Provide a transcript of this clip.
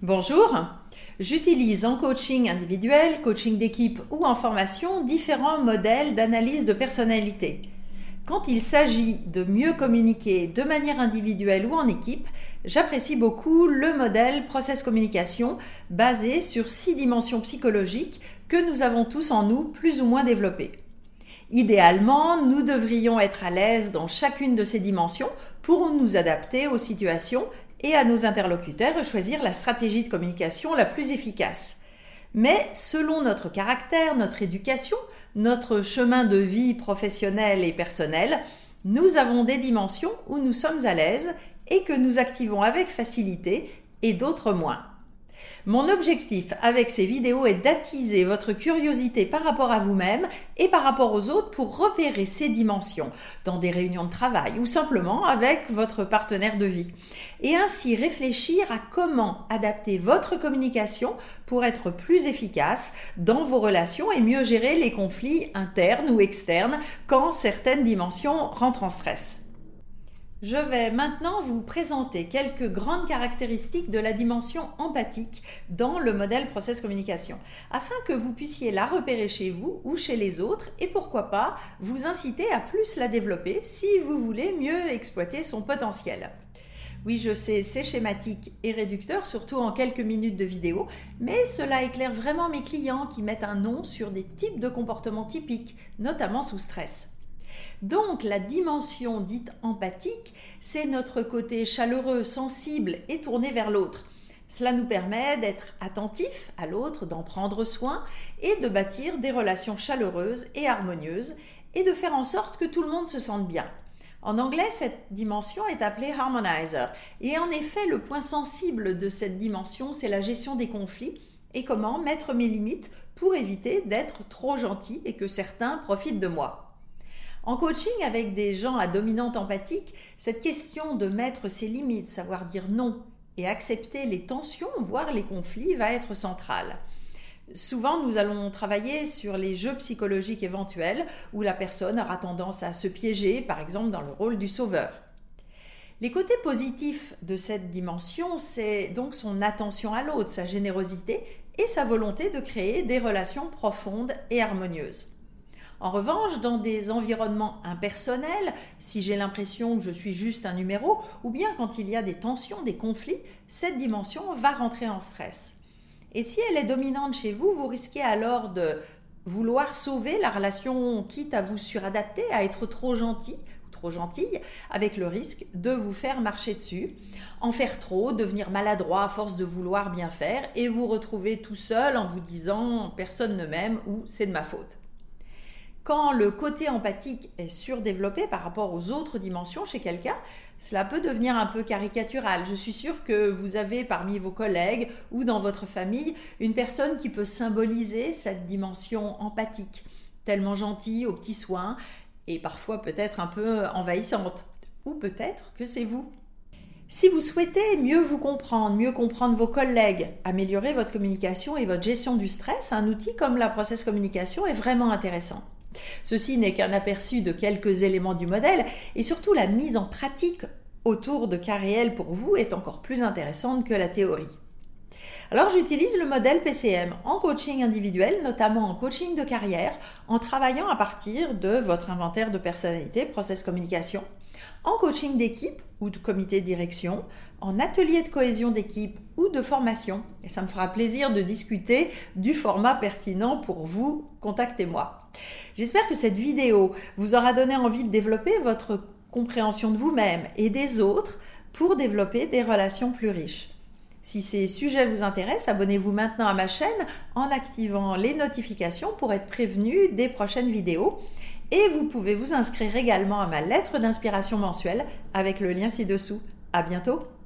Bonjour, j'utilise en coaching individuel, coaching d'équipe ou en formation différents modèles d'analyse de personnalité. Quand il s'agit de mieux communiquer de manière individuelle ou en équipe, j'apprécie beaucoup le modèle process communication basé sur six dimensions psychologiques que nous avons tous en nous plus ou moins développées. Idéalement, nous devrions être à l'aise dans chacune de ces dimensions pour nous adapter aux situations et à nos interlocuteurs choisir la stratégie de communication la plus efficace. Mais selon notre caractère, notre éducation, notre chemin de vie professionnel et personnel, nous avons des dimensions où nous sommes à l'aise et que nous activons avec facilité et d'autres moins. Mon objectif avec ces vidéos est d'attiser votre curiosité par rapport à vous-même et par rapport aux autres pour repérer ces dimensions dans des réunions de travail ou simplement avec votre partenaire de vie. Et ainsi réfléchir à comment adapter votre communication pour être plus efficace dans vos relations et mieux gérer les conflits internes ou externes quand certaines dimensions rentrent en stress. Je vais maintenant vous présenter quelques grandes caractéristiques de la dimension empathique dans le modèle process communication, afin que vous puissiez la repérer chez vous ou chez les autres et pourquoi pas vous inciter à plus la développer si vous voulez mieux exploiter son potentiel. Oui, je sais, c'est schématique et réducteur, surtout en quelques minutes de vidéo, mais cela éclaire vraiment mes clients qui mettent un nom sur des types de comportements typiques, notamment sous stress. Donc la dimension dite empathique, c'est notre côté chaleureux, sensible et tourné vers l'autre. Cela nous permet d'être attentif à l'autre, d'en prendre soin et de bâtir des relations chaleureuses et harmonieuses et de faire en sorte que tout le monde se sente bien. En anglais, cette dimension est appelée harmonizer. Et en effet, le point sensible de cette dimension, c'est la gestion des conflits et comment mettre mes limites pour éviter d'être trop gentil et que certains profitent de moi. En coaching avec des gens à dominante empathique, cette question de mettre ses limites, savoir dire non et accepter les tensions, voire les conflits, va être centrale. Souvent, nous allons travailler sur les jeux psychologiques éventuels où la personne aura tendance à se piéger, par exemple dans le rôle du sauveur. Les côtés positifs de cette dimension, c'est donc son attention à l'autre, sa générosité et sa volonté de créer des relations profondes et harmonieuses. En revanche, dans des environnements impersonnels, si j'ai l'impression que je suis juste un numéro, ou bien quand il y a des tensions, des conflits, cette dimension va rentrer en stress. Et si elle est dominante chez vous, vous risquez alors de vouloir sauver la relation, quitte à vous suradapter, à être trop gentil trop gentille, avec le risque de vous faire marcher dessus, en faire trop, devenir maladroit à force de vouloir bien faire, et vous retrouver tout seul en vous disant personne ne m'aime ou c'est de ma faute. Quand le côté empathique est surdéveloppé par rapport aux autres dimensions chez quelqu'un, cela peut devenir un peu caricatural. Je suis sûre que vous avez parmi vos collègues ou dans votre famille une personne qui peut symboliser cette dimension empathique, tellement gentille, aux petits soins et parfois peut-être un peu envahissante. Ou peut-être que c'est vous. Si vous souhaitez mieux vous comprendre, mieux comprendre vos collègues, améliorer votre communication et votre gestion du stress, un outil comme la process communication est vraiment intéressant. Ceci n'est qu'un aperçu de quelques éléments du modèle et surtout la mise en pratique autour de cas réels pour vous est encore plus intéressante que la théorie. Alors j'utilise le modèle PCM en coaching individuel, notamment en coaching de carrière, en travaillant à partir de votre inventaire de personnalité, process communication, en coaching d'équipe ou de comité de direction, en atelier de cohésion d'équipe de formation. Et ça me fera plaisir de discuter du format pertinent pour vous. Contactez-moi. J'espère que cette vidéo vous aura donné envie de développer votre compréhension de vous-même et des autres pour développer des relations plus riches. Si ces sujets vous intéressent, abonnez-vous maintenant à ma chaîne en activant les notifications pour être prévenu des prochaines vidéos. Et vous pouvez vous inscrire également à ma lettre d'inspiration mensuelle avec le lien ci-dessous. À bientôt!